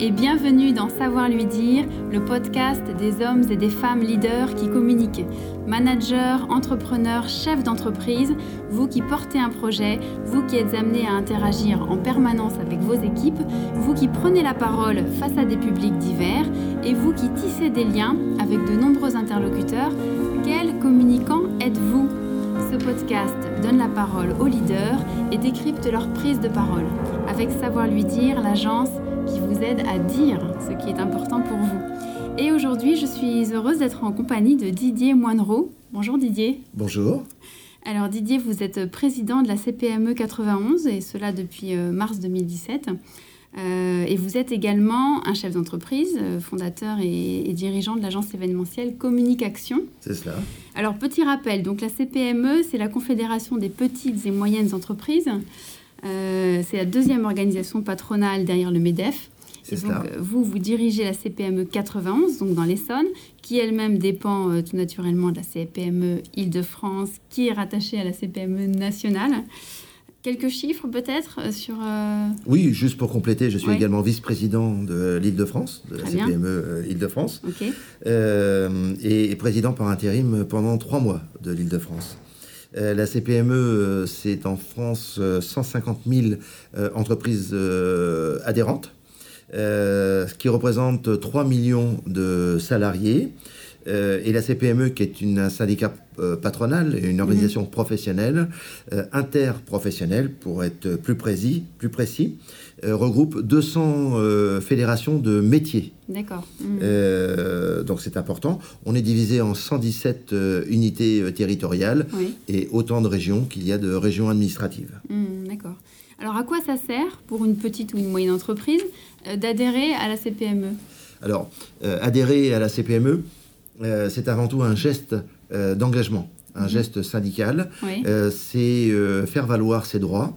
et bienvenue dans Savoir lui dire, le podcast des hommes et des femmes leaders qui communiquent. Managers, entrepreneurs, chefs d'entreprise, vous qui portez un projet, vous qui êtes amenés à interagir en permanence avec vos équipes, vous qui prenez la parole face à des publics divers et vous qui tissez des liens avec de nombreux interlocuteurs, quel communicant êtes-vous? Ce podcast donne la parole aux leaders et décrypte leur prise de parole. Avec Savoir lui dire, l'agence vous aide à dire ce qui est important pour vous. Et aujourd'hui, je suis heureuse d'être en compagnie de Didier Moinereau. Bonjour Didier. Bonjour. Alors Didier, vous êtes président de la CPME 91 et cela depuis euh, mars 2017. Euh, et vous êtes également un chef d'entreprise, euh, fondateur et, dirigeant de l'agence événementielle Communication. C'est cela. Alors, petit rappel, donc la CPME, c'est la Confédération des petites et moyennes entreprises. Euh, c'est la deuxième organisation patronale derrière le MEDEF. C'est cela. vous, vous dirigez la CPME 91, donc dans l'Essonne, qui elle-même dépend tout naturellement de la CPME Île-de-France, qui est rattachée à la CPME nationale. Quelques chiffres peut-être euh, sur... Euh, oui, juste pour compléter, je suis également vice-président de l'Île-de-France, de la CPME euh, Île-de-France, et, président par intérim pendant trois mois de l'Île-de-France. la CPME, c'est en France 150 000 entreprises adhérentes, ce qui représente 3 millions de salariés. Euh, et la CPME, qui est une, un syndicat euh, patronal et une organisation mhm. professionnelle, euh, interprofessionnelle, pour être plus précis, plus précis regroupe 200 fédérations de métiers. D'accord. Donc c'est important. On est divisé en 117 unités territoriales et autant de régions qu'il y a de régions administratives. Mhm, d'accord. Alors à quoi ça sert pour une petite ou une moyenne entreprise? D'adhérer à la CPME Alors, adhérer à la CPME, euh, c'est avant tout un geste euh, d'engagement un mhm. geste syndical, euh, c'est faire valoir ses droits,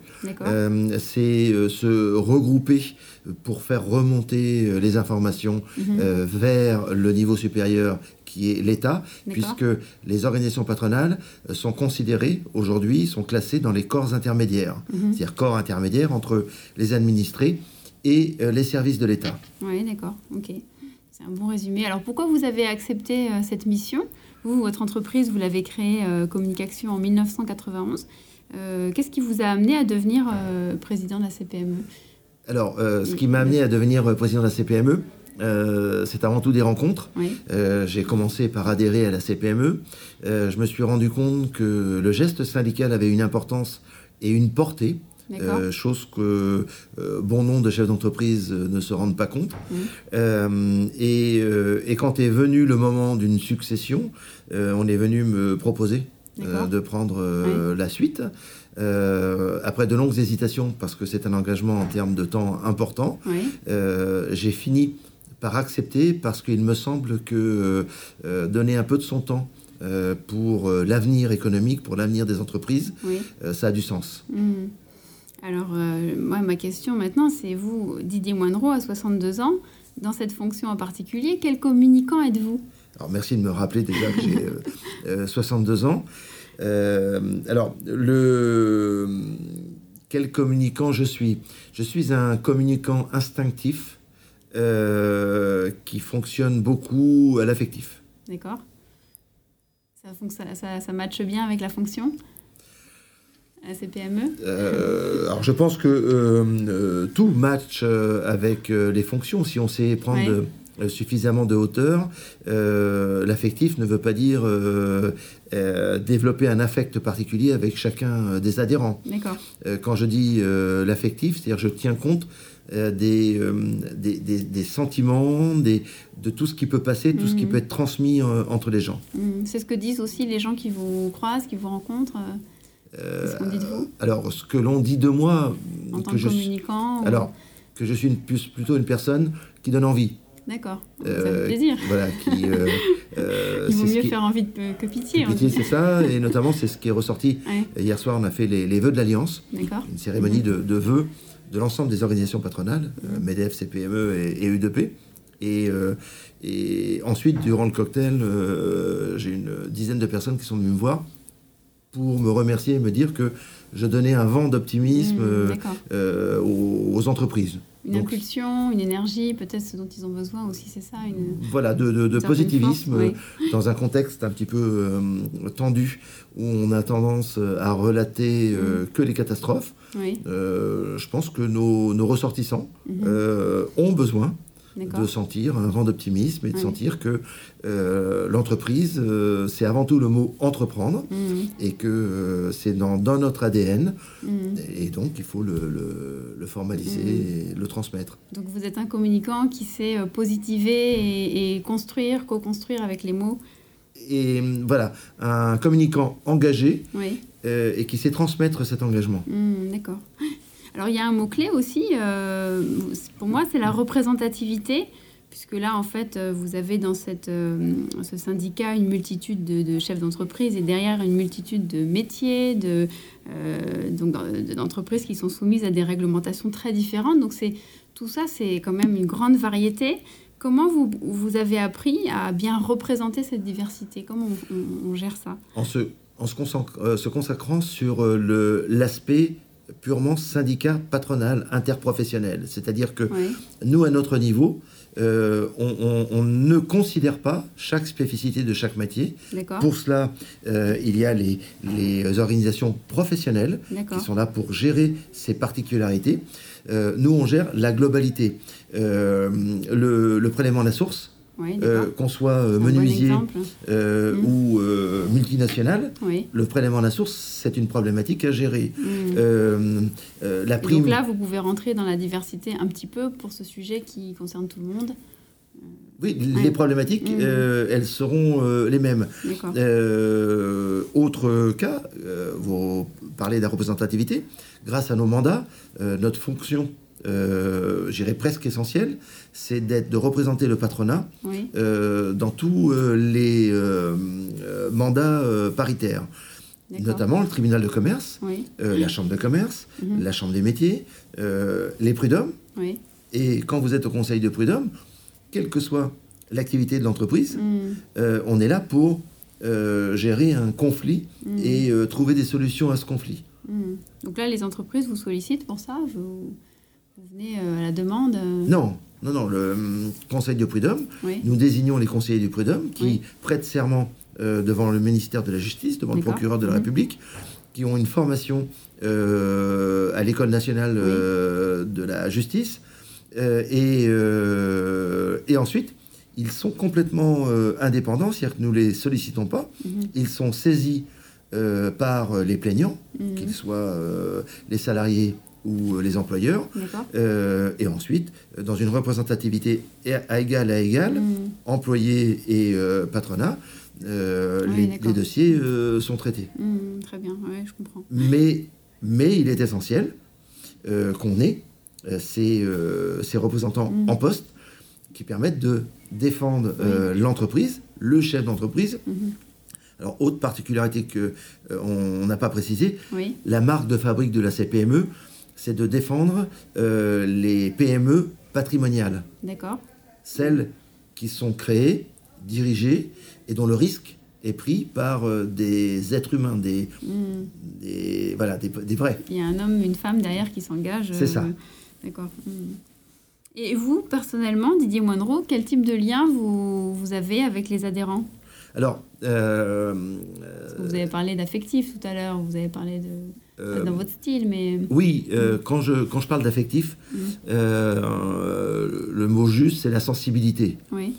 c'est se regrouper pour faire remonter les informations mhm. vers le niveau supérieur qui est l'État, puisque les organisations patronales sont considérées aujourd'hui, sont classées dans les corps intermédiaires, mhm. c'est-à-dire corps intermédiaires entre les administrés et les services de l'État. Oui, d'accord, ok un bon résumé. Alors pourquoi vous avez accepté euh, cette mission? Vous, votre entreprise, vous l'avez créée euh, Communication en 1991. Euh, qu'est-ce qui vous a amené à devenir président de la CPME Alors, ce qui m'a amené à devenir président de la CPME, c'est avant tout des rencontres. j'ai commencé par adhérer à la CPME. je me suis rendu compte que le geste syndical avait une importance et une portée euh, chose que euh, bon nombre de chefs d'entreprise euh, ne se rendent pas compte. Mmh. Et, et, quand est venu le moment d'une succession, on est venu me proposer de prendre la suite. après de longues hésitations, parce que c'est un engagement en termes de temps important, j'ai fini par accepter parce qu'il me semble que donner un peu de son temps pour l'avenir économique, pour l'avenir des entreprises, ça a du sens. Mmh. Alors, euh, moi, ma question maintenant, c'est vous, Didier Moinereau, à 62 ans, dans cette fonction en particulier, quel communicant êtes-vous? Alors, merci de me rappeler déjà que j'ai 62 euh, euh, ans. alors, le... quel communicant je suis? Je suis un communicant instinctif qui fonctionne beaucoup à l'affectif. D'accord. Ça, ça, ça matche bien avec la fonction? À ces PME euh, Alors je pense que euh, euh, tout match avec les fonctions. Si on sait prendre suffisamment de hauteur, l'affectif ne veut pas dire développer un affect particulier avec chacun des adhérents. quand je dis l'affectif, c'est-à-dire je tiens compte des, des, des, sentiments, des, de tout ce qui peut passer, tout ce qui mhm. peut être transmis entre les gens. Mhm. C'est ce que disent aussi les gens qui vous croisent, qui vous rencontrent euh, alors, ce que l'on dit de moi, en tant que, communicant, alors que je suis une, plutôt une personne qui donne envie. D'accord, ça fait euh, plaisir. Voilà, qui, euh, Il vaut mieux faire envie que pitié. pitié, c'est ça, et notamment c'est ce qui est ressorti. Hier soir, on a fait les, vœux de l'Alliance, une cérémonie mhm. de, vœux de l'ensemble des organisations patronales, mhm. MEDEF, CPME et, et UDP. Et, et, ensuite, durant le cocktail, j'ai une dizaine de personnes qui sont venues me voir pour me remercier et me dire que je donnais un vent d'optimisme mmh, euh, aux, entreprises. Une impulsion, une énergie, peut-être ce dont ils ont besoin aussi, c'est ça une... Voilà, de, positivisme dans un contexte un petit peu euh, tendu où on a tendance à relater euh, mm. que les catastrophes. Euh, je pense que nos, ressortissants mm-hmm. ont besoin de sentir un vent d'optimisme et de sentir que euh, l'entreprise, euh, c'est avant tout le mot entreprendre mhm. et que euh, c'est dans, notre ADN mhm. et donc il faut le, formaliser mhm. et le transmettre. Donc vous êtes un communicant qui sait positiver et, construire, co-construire avec les mots. Et voilà, un communicant engagé et qui sait transmettre cet engagement. D'accord. Alors il y a un mot-clé aussi, euh, pour moi c'est la représentativité, puisque là en fait euh, vous avez dans cette, euh, ce syndicat une multitude de, chefs d'entreprise et derrière une multitude de métiers, de, d'entreprises qui sont soumises à des réglementations très différentes. Donc c'est, tout ça c'est quand même une grande variété. Comment vous, vous avez appris à bien représenter cette diversité? Comment on, gère ça? En se, en se, se consacrant sur l'aspect purement syndicat patronal interprofessionnel. C'est-à-dire que nous, à notre niveau, euh, on, ne considère pas chaque spécificité de chaque métier. Pour cela, euh, il y a les, organisations professionnelles qui sont là pour gérer ces particularités. Euh, nous, on gère la globalité. le, le prélèvement à la source, euh, qu'on soit euh, menuisier euh, mm. ou multinational, le prélèvement à la source, c'est une problématique à gérer. Mm. la prime... donc là, vous pouvez rentrer dans la diversité un petit peu pour ce sujet qui concerne tout le monde. Oui, les problématiques, mm. elles seront les mêmes. autre cas, vous parlez de la représentativité. Grâce à nos mandats, notre fonction euh, j'irais presque essentiel, c'est d'être, de représenter le patronat euh, dans tous euh, les euh, mandats paritaires. Notamment le tribunal de commerce, la chambre de commerce, mhm. la chambre des métiers, les prud'hommes. Et quand vous êtes au conseil de prud'hommes, quelle que soit l'activité de l'entreprise, mhm. on est là pour gérer un conflit mhm. et trouver des solutions à ce conflit. Donc là, les entreprises vous sollicitent pour ça vous venez euh, à la demande euh Non, non, non. Le hum, Conseil de prud'homme, nous désignons les conseillers du prud'homme qui prêtent serment euh, devant le ministère de la Justice, devant le procureur de la mhm. République, qui ont une formation à l'École nationale de la justice. Et, et, ensuite, ils sont complètement indépendants, c'est-à-dire que nous ne les sollicitons pas. Mhm. Ils sont saisis par les plaignants, mhm. qu'ils soient les salariés ou euh, les employeurs. Euh, et ensuite, dans une représentativité à égal à égal, hmm. employés et euh, patronat, les, dossiers sont traités. Hmm, très bien, je comprends. Mais, mais il est essentiel qu'on ait ces, ces représentants hmm. en poste qui permettent de défendre l'entreprise, le chef d'entreprise. Alors, autre particularité que on n'a pas précisé, la marque de fabrique de la CPME, c'est de défendre euh, les PME patrimoniales. D'accord. Celles qui sont créées, dirigées et dont le risque est pris par euh, des êtres humains, des, hmm. des voilà, des, vrais. Il y a un homme, une femme derrière qui s'engage. C'est ça. Euh, d'accord. Hmm. Et vous, personnellement, Didier Moinreau, quel type de lien vous, vous avez avec les adhérents? Alors, vous avez parlé d'affectif tout à l'heure, vous avez parlé de euh, dans votre style, mais... Oui, euh, quand, je, quand je parle d'affectif, mm. euh, le mot juste, c'est la sensibilité. Oui.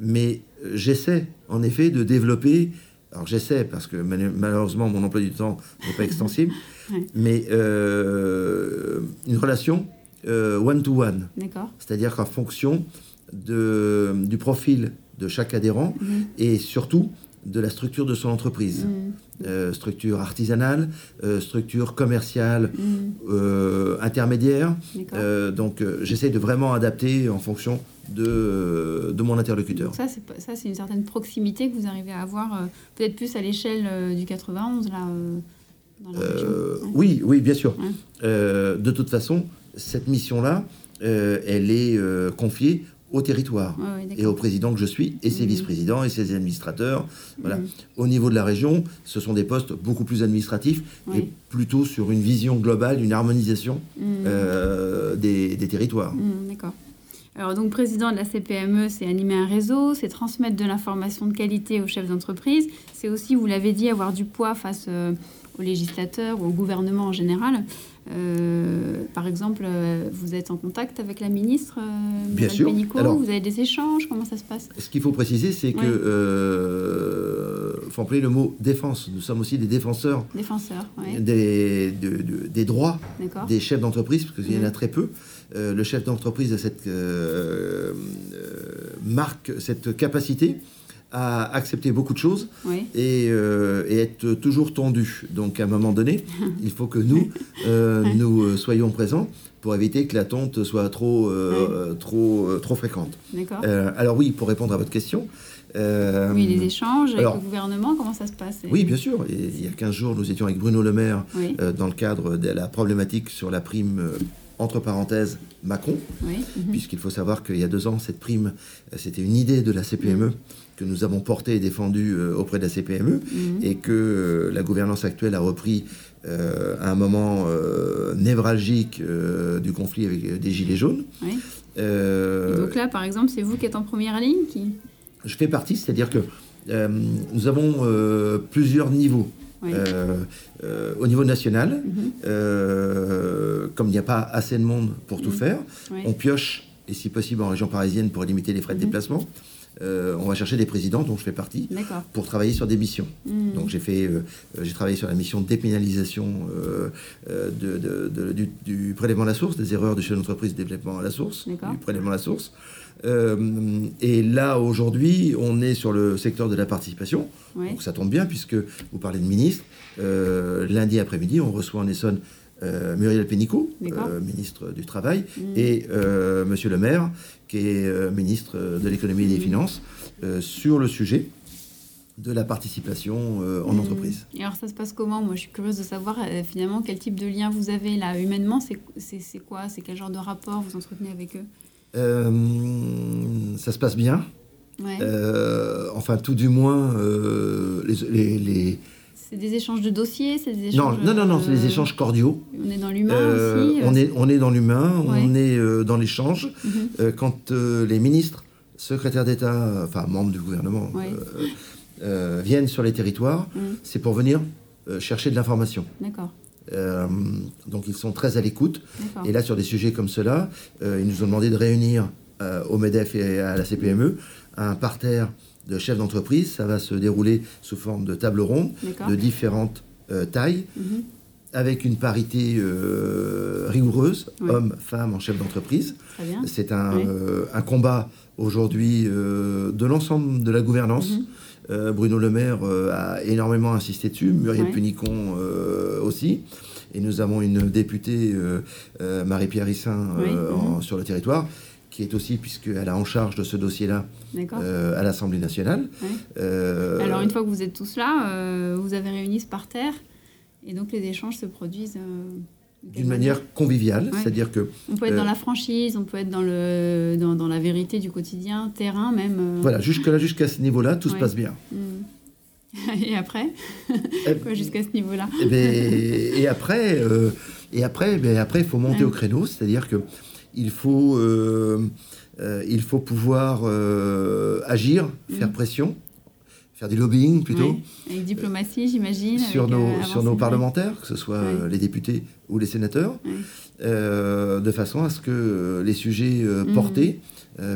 mais j'essaie, en effet, de développer... Alors j'essaie, parce que malheureusement, mon emploi du temps n'est pas extensible, mais une relation one-to-one. D'accord. C'est-à-dire qu'en fonction de, du profil de chaque adhérent, mm-hmm. et surtout de la structure de son entreprise. Mm. Euh, structure artisanale, euh, structure commerciale, mm. euh, intermédiaire. donc j'essaie de vraiment adapter en fonction de, de mon interlocuteur. ça, c'est une certaine proximité que vous arrivez à avoir, peut-être plus à l'échelle du 91, là, dans la Oui, oui, bien sûr. de toute façon, cette mission-là, elle est confiée au territoire et au président que je suis, et ses mhm. vice-présidents et ses administrateurs. Voilà. Mhm. Au niveau de la région, ce sont des postes beaucoup plus administratifs et plutôt sur une vision globale, une harmonisation mhm. euh, des, des, territoires. D'accord. Alors donc président de la CPME, c'est animer un réseau, c'est transmettre de l'information de qualité aux chefs d'entreprise, c'est aussi, vous l'avez dit, avoir du poids face euh, aux législateurs ou au gouvernement en général. Euh, par exemple, euh, vous êtes en contact avec la ministre euh, Bien sûr. vous avez des échanges Comment ça se passe? Ce qu'il faut préciser, c'est que faut employer le mot défense. Nous sommes aussi des défenseurs, défenseurs des, des droits des chefs d'entreprise, parce qu'il y en a mhm. très peu. le chef d'entreprise a cette marque, cette capacité à accepter beaucoup de choses euh, et, être toujours tendu. Donc à un moment donné, il faut que nous, euh, nous euh, soyons présents pour éviter que la tonte soit trop, trop, trop fréquente. alors oui, pour répondre à votre question. oui, les échanges avec le gouvernement, comment ça se passe Oui, bien sûr. il y a 15 jours, nous étions avec Bruno Le Maire dans le cadre de la problématique sur la prime entre parenthèses Macron, puisqu'il faut savoir qu'il y a deux ans, cette prime, c'était une idée de la CPME que nous avons porté et défendu euh, auprès de la CPME mhm. et que euh, la gouvernance actuelle a repris euh, à un moment névralgique du conflit avec des Gilets jaunes. donc là, par exemple, c'est vous qui êtes en première ligne qui... Je fais partie, c'est-à-dire que nous avons plusieurs niveaux. au niveau national, mhm. comme il n'y a pas assez de monde pour tout mhm. faire, on pioche, et si possible en région parisienne pour limiter les frais de déplacement. Euh, on va chercher des présidents dont je fais partie pour travailler sur des missions. Hmm. Donc j'ai fait, euh, j'ai travaillé sur la mission de dépénalisation euh, du, prélèvement à la source, des erreurs de chef d'entreprise de développement à la source, du prélèvement à la source. et là aujourd'hui, on est sur le secteur de la participation. Donc ça tombe bien puisque vous parlez de ministre. lundi après-midi, on reçoit en Essonne euh, Muriel Pénicaud, euh, ministre du Travail, mm. et euh, Monsieur le maire, qui est ministre de l'économie et des mm. finances, sur le sujet de la participation en mm. entreprise. Et alors ça se passe comment? Moi je suis curieuse de savoir finalement quel type de lien vous avez là humainement, c'est quoi? C'est quel genre de rapport? Vous entretenez avec eux? Ça se passe bien. enfin tout du moins les c'est des échanges de dossiers, c'est des échanges. Non, non, non, c'est des échanges cordiaux. On est dans l'humain euh, aussi. Euh, on est, on est dans l'humain, on est euh, dans l'échange. Mhm. quand les ministres, secrétaires d'État, enfin membres du gouvernement, viennent sur les territoires, mhm. c'est pour venir chercher de l'information. D'accord. donc ils sont très à l'écoute. Et là, sur des sujets comme cela, ils nous ont demandé de réunir au MEDEF et à la CPME un parterre de chefs d'entreprise. Ça va se dérouler sous forme de table ronde de différentes euh, tailles, mhm. avec une parité euh, rigoureuse, hommes, femmes en chef d'entreprise. C'est un, euh, un, combat aujourd'hui de l'ensemble de la gouvernance. Mhm. Bruno Le Maire a énormément insisté dessus, Muriel Punicon aussi. Et nous avons une députée, Marie-Pierre Rissin, mhm. sur le territoire, qui est aussi, puisqu'elle a en charge de ce dossier-là euh, à l'Assemblée nationale. Euh, Alors, une fois que vous êtes tous là, euh, vous avez réuni ce parterre, et donc les échanges se produisent. d'une manière conviviale, c'est-à-dire que... On peut être dans la franchise, on peut être dans, le, dans, dans la vérité du quotidien, terrain même. Voilà, jusqu'à jusqu'à ce niveau-là, tout se passe bien. Hmm. et après Jusqu'à ce niveau-là et, eh ben, et, après, et après, ben, après, il faut monter au créneau, c'est-à-dire que il faut, euh, euh, il faut pouvoir euh, agir, faire mm. pression, faire du lobbying plutôt. Avec diplomatie, j'imagine. Sur, nos, sur nos parlementaires, que ce soit les députés ou les sénateurs, de façon à ce que les sujets mm. portés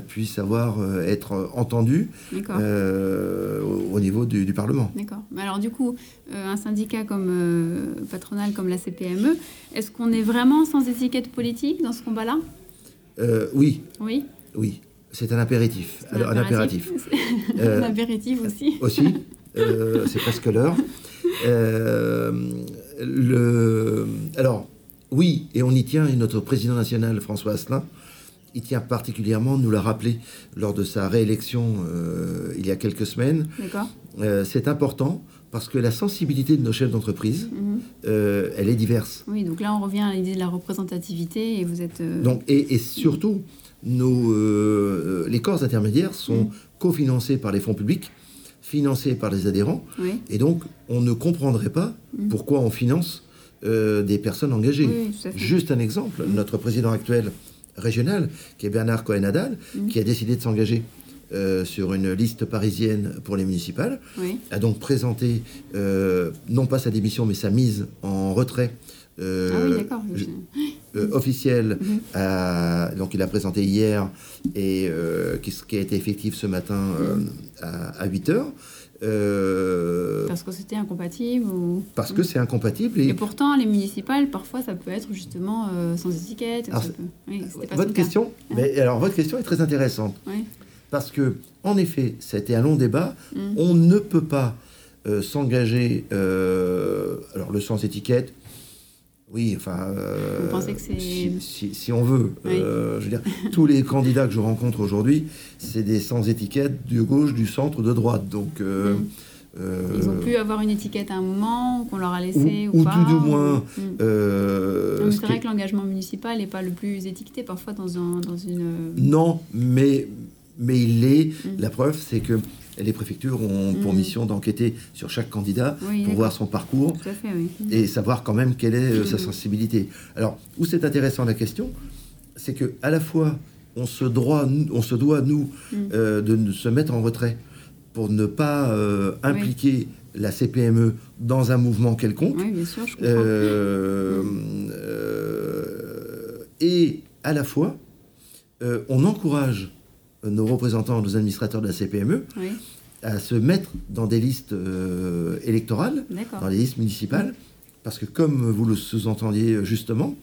puissent avoir, être entendus au, niveau du, Parlement. D'accord. Alors du coup, un syndicat comme patronal comme la CPME, est-ce qu'on est vraiment sans étiquette politique dans ce combat-là? Euh, oui. Oui. Oui. C'est un apéritif. Un, un apéritif. un euh, apéritif aussi. Aussi. Euh, c'est presque l'heure. le... Alors, oui, et on y tient, et notre président national, François Asselin, il tient particulièrement, nous l'a rappelé lors de sa réélection il y a quelques semaines. D'accord. c'est important parce que la sensibilité de nos chefs d'entreprise, mhm. euh, elle est diverse. Oui, donc là on revient à l'idée de la représentativité et vous êtes... Euh, donc, et, surtout, nos, euh, les corps intermédiaires sont cofinancés par les fonds publics, financés par les adhérents, et donc on ne comprendrait pas pourquoi on finance des personnes engagées. Juste un exemple, notre président actuel régional, qui est Bernard Cohen-Adal, qui a décidé de s'engager euh, sur une liste parisienne pour les municipales, a donc présenté euh, non pas sa démission mais sa mise en retrait euh, ah officielle. Mhm. donc il a présenté hier et qui, a été effectif ce matin mhm. à, 8 heures. parce que c'était incompatible ou... Parce que c'est incompatible. Et... pourtant, les municipales, parfois, ça peut être justement sans étiquette. votre, question, mais, alors, votre question est très intéressante. Oui. Parce que, en effet, c'était un long débat. Mm. On ne peut pas euh, s'engager. Euh, alors, le sans étiquette. Oui, enfin. Euh, Vous pensez que c'est. Si, on veut. je veux dire, tous les candidats que je rencontre aujourd'hui, c'est des sans étiquette du gauche, du centre, de droite. Donc. Mm. Ils ont pu avoir une étiquette à un moment qu'on leur a laissé ou, ou, pas. Ou tout du moins. Mm. c'est vrai que l'engagement municipal n'est pas le plus étiqueté parfois dans, un, dans une. Non, mais mais il l'est. Mm. La preuve, c'est que les préfectures ont pour mm. mission d'enquêter sur chaque candidat pour voir son parcours et savoir quand même quelle est euh, sa mm. sensibilité. Alors, où c'est intéressant la question, c'est que à la fois on se, droit, on se doit, nous, euh, de se mettre en retrait pour ne pas euh, impliquer la CPME dans un mouvement quelconque. Oui, bien sûr, je comprends. et à la fois, on encourage nos représentants, nos administrateurs de la CPME, à se mettre dans des listes euh, électorales, dans les listes municipales, parce que comme vous le sous-entendiez justement,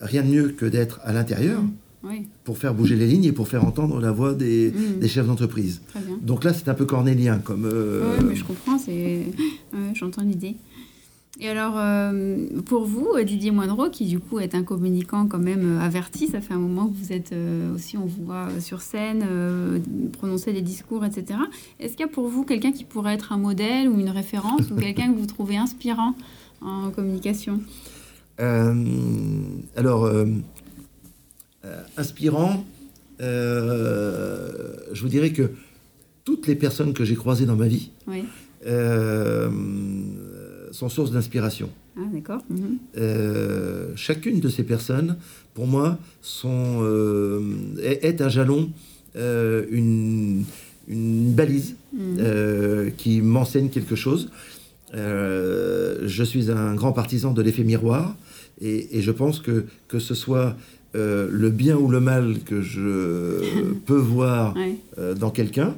rien de mieux que d'être à l'intérieur. Mmh. pour faire bouger les lignes et pour faire entendre la voix des, mmh. chefs d'entreprise. Donc là, c'est un peu cornélien comme... Euh, oui, mais je comprends, j'entends l'idée. Et alors, euh, pour vous, Didier Moinreau, qui du coup est un communicant quand même euh, averti, ça fait un moment que vous êtes euh, aussi, on vous voit sur scène, prononcer des discours, etc. Est-ce qu'il y a pour vous quelqu'un qui pourrait être un modèle ou une référence, ou quelqu'un que vous trouvez inspirant en communication? Alors, inspirant, je vous dirais que toutes les personnes que j'ai croisées dans ma vie, oui sont source d'inspiration. Ah, d'accord. Mhm. Euh, chacune de ces personnes, pour moi, sont, euh, est, un jalon, euh, une, une, balise mhm. qui m'enseigne quelque chose. je suis un grand partisan de l'effet miroir et, je pense que que ce soit le bien ou le mal que je peux voir dans quelqu'un,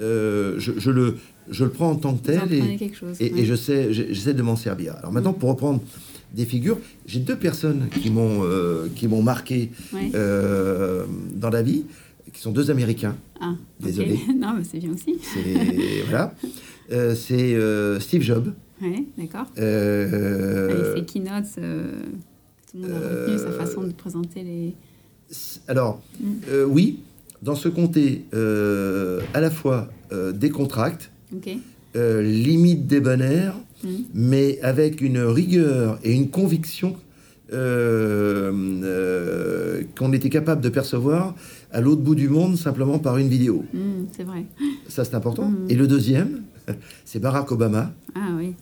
je, je, le, je le prends en tant que tel et, je sais, j'essaie de m'en servir. Alors maintenant, pour reprendre des figures, j'ai deux personnes qui m'ont euh, qui m'ont marqué euh, dans la vie, qui sont deux Américains. Ah, Désolé. non, mais c'est bien aussi. C'est voilà. Euh, c'est Steve Jobs. Oui, d'accord. Avec ses keynotes, tout le monde a retenu sa façon de présenter les. Alors, mm. oui, dans ce comté, à la fois décontracte, euh, limite débonnaire, mmh. mais avec une rigueur et une conviction euh, euh, qu'on était capable de percevoir à l'autre bout du monde simplement par une vidéo. Mmh, c'est vrai. Ça, c'est important. Mmh. Et le deuxième, c'est Barack Obama. Ah oui.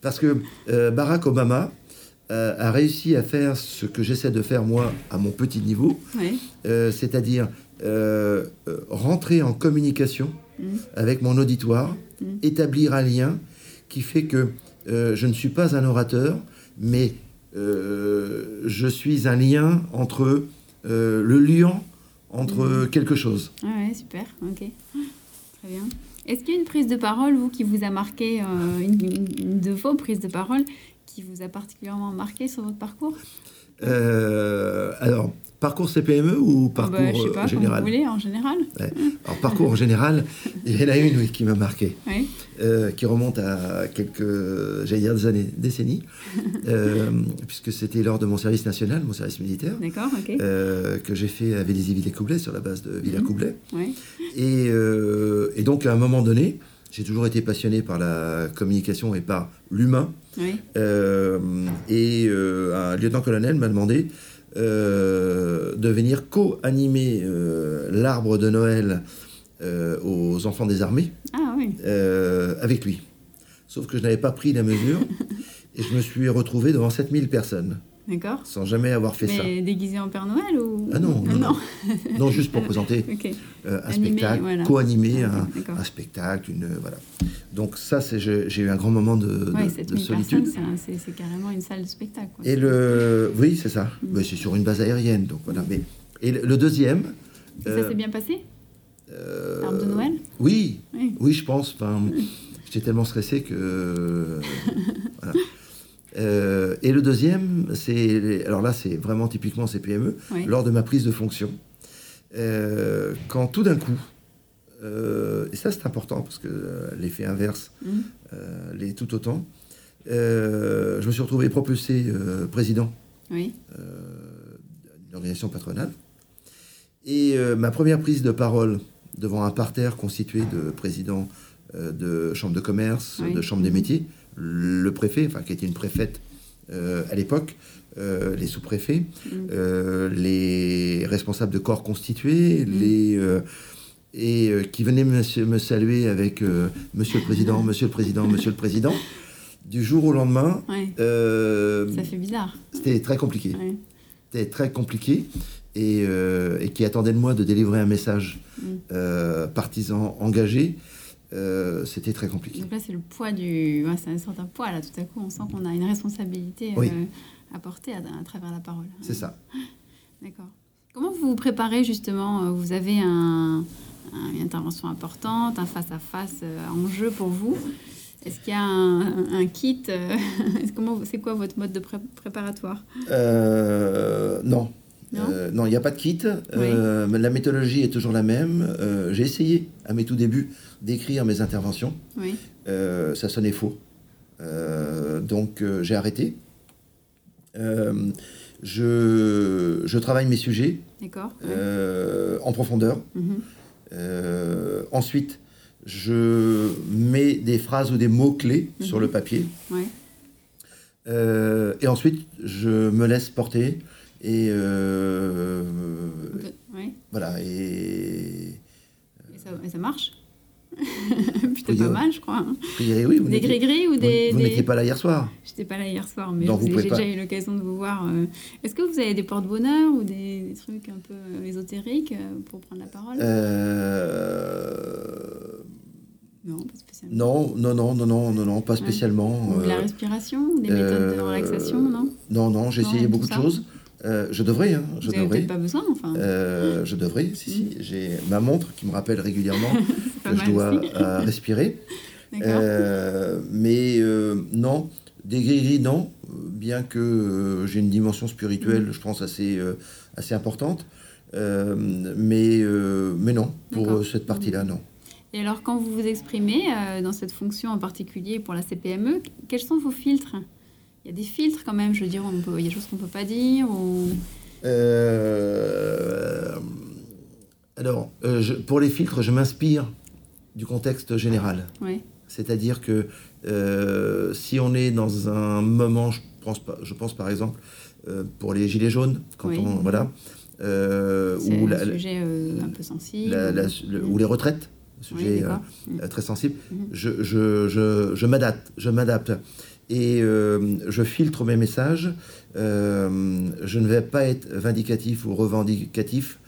Parce que Barack Obama a réussi à faire ce que j'essaie de faire moi à mon petit niveau, c'est-à-dire rentrer en communication Mm. avec mon auditoire, mm. établir un lien qui fait que euh, je ne suis pas un orateur, mais euh, je suis un lien entre euh, le lion, entre mm. quelque chose. Ah ouais, super, ok. Très bien. Est-ce qu'il y a une prise de parole, vous, qui vous a marqué, une, de vos prises de parole, qui vous a particulièrement marqué sur votre parcours Alors, Parcours CPME ou bah, parcours je sais pas, général vous voulez, en général. Alors, parcours en général, il y en a une oui, qui m'a marqué, euh, qui remonte à quelques, j'allais dire des années, décennies, euh, puisque c'était lors de mon service national, mon service militaire, euh, que j'ai fait à Vélizy-Villers-Coublet, sur la base de Villers-Coublet. Mhm. Et, et, donc, à un moment donné, j'ai toujours été passionné par la communication et par l'humain. et un lieutenant-colonel m'a demandé de venir co-animer l'arbre de Noël aux enfants des armées ah, oui. avec lui. Sauf que je n'avais pas pris la mesure et je me suis retrouvé devant 7000 personnes. D'accord. Sans jamais avoir fait ça. Mais déguisé en Père Noël ou Ah non, non, non. non. juste pour présenter euh, un spectacle, co-animer un, spectacle, une voilà. Donc ça, c'est j'ai eu un grand moment de, ouais, de, de solitude. C'est carrément une salle de spectacle. Quoi. Et le, oui, c'est ça. Mm. c'est sur une base aérienne, donc voilà. Mais et le, deuxième. ça euh, s'est bien passé? Euh, L'arbre de Noël? Oui, oui, je pense. Enfin, j'étais tellement stressé que. voilà. Euh, et le deuxième, c'est alors là, c'est vraiment typiquement CPME, lors de ma prise de fonction, euh, quand tout d'un coup, euh, et ça c'est important parce que l'effet inverse mmh. l'est tout autant, je me suis retrouvé propulsé président d'une organisation patronale. Et ma première prise de parole devant un parterre constitué de présidents de chambres de commerce, de chambres des métiers, le préfet, enfin qui était une préfète euh, à l'époque, euh, les sous-préfets, mm. euh, les responsables de corps constitués, mm. les et qui venaient me, me saluer avec Monsieur le Président, Monsieur le Président, Monsieur le Président. Du jour au lendemain, ça fait bizarre. C'était très compliqué. C'était très compliqué et, et, qui attendait de moi de délivrer un message mm. partisan engagé. Euh, c'était très compliqué. Donc là, c'est le poids du. c'est un certain poids, là, tout à coup, on sent qu'on a une responsabilité euh, à porter à, travers la parole. C'est ça. D'accord. Comment vous vous préparez justement euh, Vous avez un, une intervention importante, un face-à-face en jeu pour vous? Est-ce qu'il y a un, kit Comment, C'est quoi votre mode de préparatoire? Non. Non, il n'y a pas de kit. la méthodologie est toujours la même. J'ai essayé à mes tout débuts d'écrire mes interventions. Euh, ça sonnait faux. Euh, donc euh, j'ai arrêté. Je, je, travaille mes sujets en profondeur. Mhm. ensuite, je mets des phrases ou des mots-clés mhm. sur le papier. et ensuite, je me laisse porter. Et voilà. Et, et ça marche Plutôt pas mal, je crois. Hein. oui. des gris-gris ou des. Vous, n'étiez pas là hier soir J'étais pas là hier soir, mais j'ai déjà eu l'occasion de vous voir. Euh. Est-ce que vous avez des porte-bonheur ou des, trucs un peu euh, ésotériques euh, pour prendre la parole? Non, pas spécialement. Non, non, non, non, non, non, pas spécialement. de la respiration, des méthodes de relaxation, non? Non, non, j'ai essayé beaucoup de choses. Euh, je devrais, hein, je Vous devrais. pas besoin, enfin. Euh, je devrais, si, si. Mm. J'ai ma montre qui me rappelle régulièrement que je dois euh, respirer. mais non, des gris non, bien que j'ai une dimension spirituelle, mm. je pense, assez, assez importante. mais, mais non, pour cette partie-là, non. Et alors, quand vous vous exprimez dans cette fonction en particulier pour la CPME, quels sont vos filtres? Il y a des filtres quand même, je veux dire, il y a des choses qu'on ne peut pas dire ou... Euh, alors, euh, pour les filtres, je m'inspire du contexte général. Oui. C'est-à-dire que euh, si on est dans un moment, je pense, je pense par exemple pour les gilets jaunes, quand on voilà, ou un sujet un peu sensible, ou les retraites, sujet très sensible, je, je, je, je m'adapte, je m'adapte et euh, je filtre mes messages. Euh, je ne vais pas être vindicatif ou revendicatif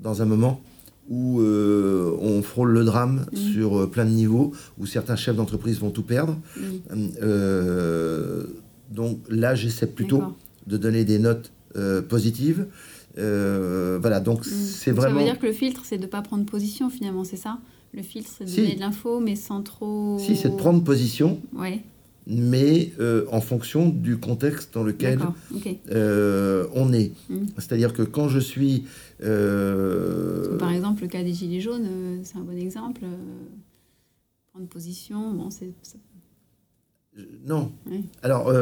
dans un moment où euh, on frôle le drame mmh. sur plein de niveaux, où certains chefs d'entreprise vont tout perdre. Mmh. donc là, j'essaie plutôt de donner des notes positives. voilà, donc mmh. c'est vraiment... Ça veut dire que le filtre, c'est de ne pas prendre position finalement, c'est ça? Le filtre, c'est de donner de l'info, mais sans trop... Si, c'est de prendre position. Ouais mais euh, en fonction du contexte dans lequel euh, on est. Hmm. C'est-à-dire que quand je suis... Euh, par exemple, le cas des Gilets jaunes, c'est un bon exemple. prendre position, bon, c'est... Non. Alors,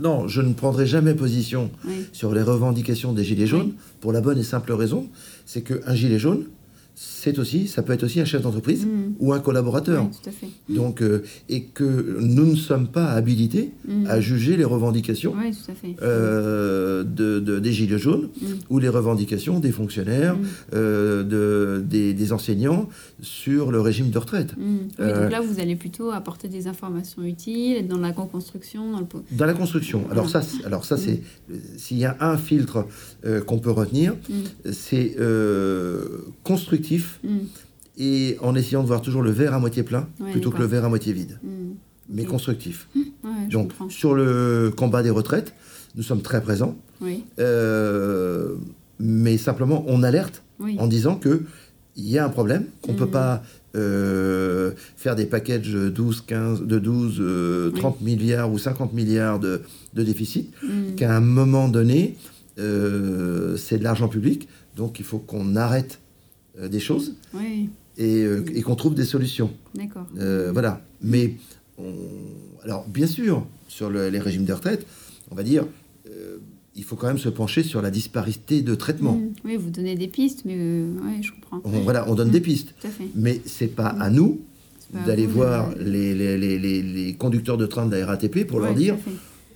non, je ne prendrai jamais position sur les revendications des Gilets jaunes pour la bonne et simple raison, c'est qu'un Gilet jaune, c'est aussi, ça peut être aussi un chef d'entreprise mm. ou un collaborateur. tout à fait. Donc, euh, et que nous ne sommes pas habilités mm. à juger les revendications euh, de, des Gilets jaunes mm. ou les revendications des fonctionnaires, euh, de, des, enseignants sur le régime de retraite. donc là, vous allez plutôt apporter des informations utiles, dans la construction dans, le... dans la construction. Alors ça, alors ça c'est s'il y a un filtre qu'on peut retenir, c'est constructif mm. et en essayant de voir toujours le verre à moitié plein plutôt que le verre à moitié vide, mm. mais constructif. Mm. Donc sur le combat des retraites, nous sommes très présents, euh, mais simplement on alerte en disant que il y a un problème, qu'on ne peut pas euh, faire des packages 12, 15, de 12, 30 euh, milliards ou 50 milliards de, de déficit, qu'à un moment donné, c'est de l'argent public, donc il faut qu'on arrête des choses euh, et, qu'on trouve des solutions. D'accord. Euh, voilà. Mais, alors, bien sûr, sur les régimes de retraite, on va dire, il faut quand même se pencher sur la disparité de traitement. Mmh. Oui, vous donnez des pistes, mais je comprends. On, voilà, on donne mmh. des pistes. Tout à fait. Mais c'est pas à nous d'aller voir les, les, les, les, conducteurs de train de la RATP pour leur dire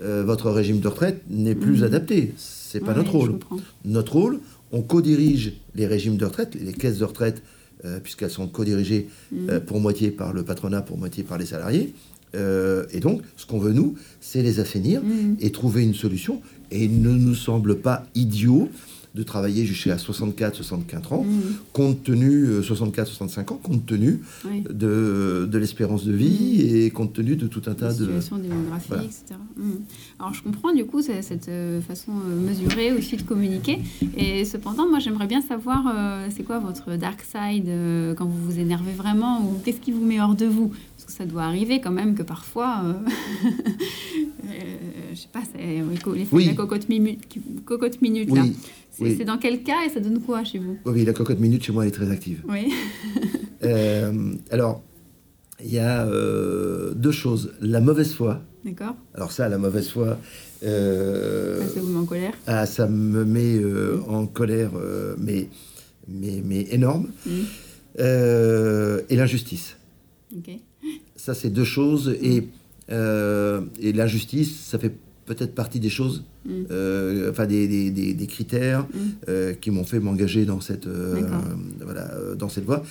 votre régime de retraite n'est plus mmh. adapté. C'est pas notre rôle. Notre rôle, on co-dirige les régimes de retraite, les caisses de retraite, euh, puisqu'elles sont co-dirigées euh, pour moitié par le patronat, pour moitié par les salariés. Euh, et donc, ce qu'on veut, nous, c'est les assainir mm. et trouver une solution. Et il ne nous semble pas idiot de travailler jusqu'à 64, 65 ans, mmh. compte tenu 64, euh, 65 ans, compte tenu de, de l'espérance de vie mmh. et compte tenu de tout un tas de situations démographiques, etc. Mmh. Alors je comprends du coup cette euh, façon euh, mesurée aussi de communiquer. Et cependant, moi j'aimerais bien savoir c'est quoi votre dark side quand vous vous énervez vraiment ou qu'est-ce qui vous met hors de vous? Que ça doit arriver quand même que parfois, je sais pas, c'est oui. la cocotte, minute, cocotte minute là. C'est dans quel cas et ça donne quoi chez vous? Oui, la cocotte minute chez moi elle est très active. Oui. Euh, alors, il y a euh, deux choses. La mauvaise foi. D'accord. Alors ça, la mauvaise foi. Euh, ça vous met en colère? ah, Ça me met en colère, mais, mais, mais énorme. Mmh. et l'injustice. Ça, c'est deux choses. Et, et l'injustice, ça fait peut-être partie des choses, mm. euh, enfin des, des, des, critères mm. euh, qui m'ont fait m'engager dans cette euh, voilà dans cette voie.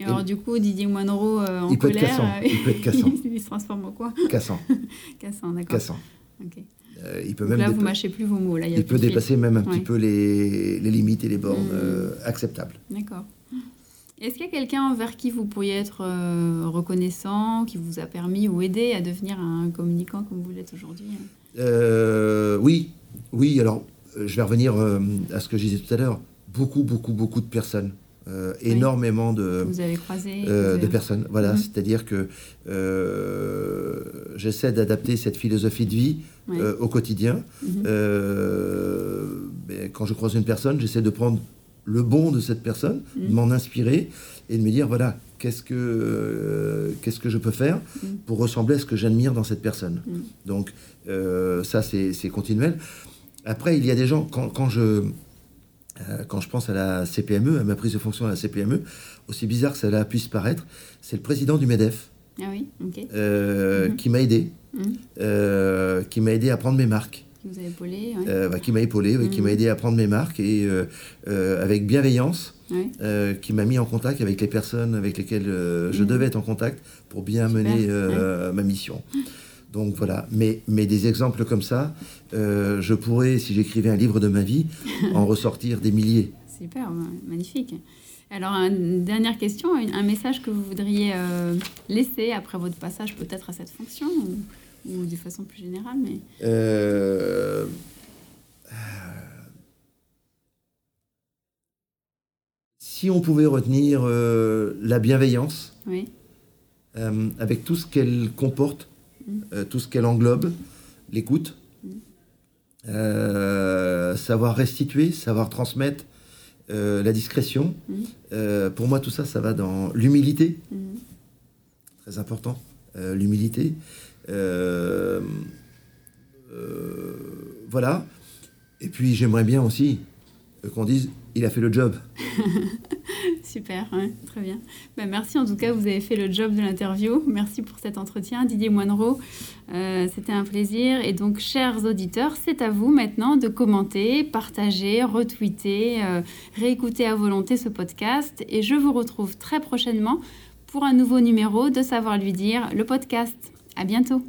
Et alors du coup, Didier Moinreau en il colère, peut être cassant. il peut être cassant. il se transforme en quoi Cassant. cassant, d'accord. Cassant. Il peut même là, vous mâchez plus vos mots. Là, il, peut dépasser même un petit peu les, les, limites et les bornes mm. acceptables. D'accord. Est-ce qu'il y a quelqu'un vers qui vous pourriez être reconnaissant, qui vous a permis ou aidé à devenir un communicant comme vous l'êtes aujourd'hui euh, oui, oui. Alors, euh, je vais revenir euh, à ce que je disais tout à l'heure. Beaucoup, beaucoup, beaucoup de personnes. énormément de, vous avez croisé, de personnes. Voilà, mhm. c'est-à-dire que j'essaie d'adapter cette philosophie de vie au quotidien. Mhm. Ben, quand je croise une personne, j'essaie de prendre le bon de cette personne, mhm. m'en inspirer et de me dire voilà, qu'est-ce que, qu'est-ce que je peux faire pour ressembler à ce que j'admire dans cette personne. Donc, euh, ça, c'est continuel. Après, il y a des gens, quand, je, euh, quand je pense à la CPME, à ma prise de fonction à la CPME, aussi bizarre que cela puisse paraître, c'est le président du MEDEF ah oui, euh, mhm. qui m'a aidé, qui m'a aidé à prendre mes marques. Qui vous a épaulé, bah, Qui m'a épaulé, qui m'a mhm. aidé à prendre mes marques et avec bienveillance, qui m'a mis en contact avec les personnes avec lesquelles je devais être en contact pour bien mener ma mission. Donc voilà, mais, mais des exemples comme ça, euh, je pourrais, si j'écrivais un livre de ma vie, en ressortir des milliers. Super, magnifique. Alors, une dernière question, un message que vous voudriez euh, laisser après votre passage peut-être à cette fonction ou, de façon plus générale mais... Euh, si on pouvait retenir la bienveillance, oui. avec tout ce qu'elle comporte, euh, tout ce qu'elle englobe, l'écoute, euh, savoir restituer, savoir transmettre, euh, la discrétion. pour moi, tout ça, ça va dans l'humilité. Très important, l'humilité. Voilà. Et puis, j'aimerais bien aussi qu'on dise, il a fait le job. Super, très bien. Ben, merci en tout cas, vous avez fait le job de l'interview. Merci pour cet entretien, Didier Moinereau. Euh, c'était un plaisir. Et donc, chers auditeurs, c'est à vous maintenant de commenter, partager, retweeter, euh, réécouter à volonté ce podcast. Et je vous retrouve très prochainement pour un nouveau numéro de Savoir lui dire, le podcast. À bientôt.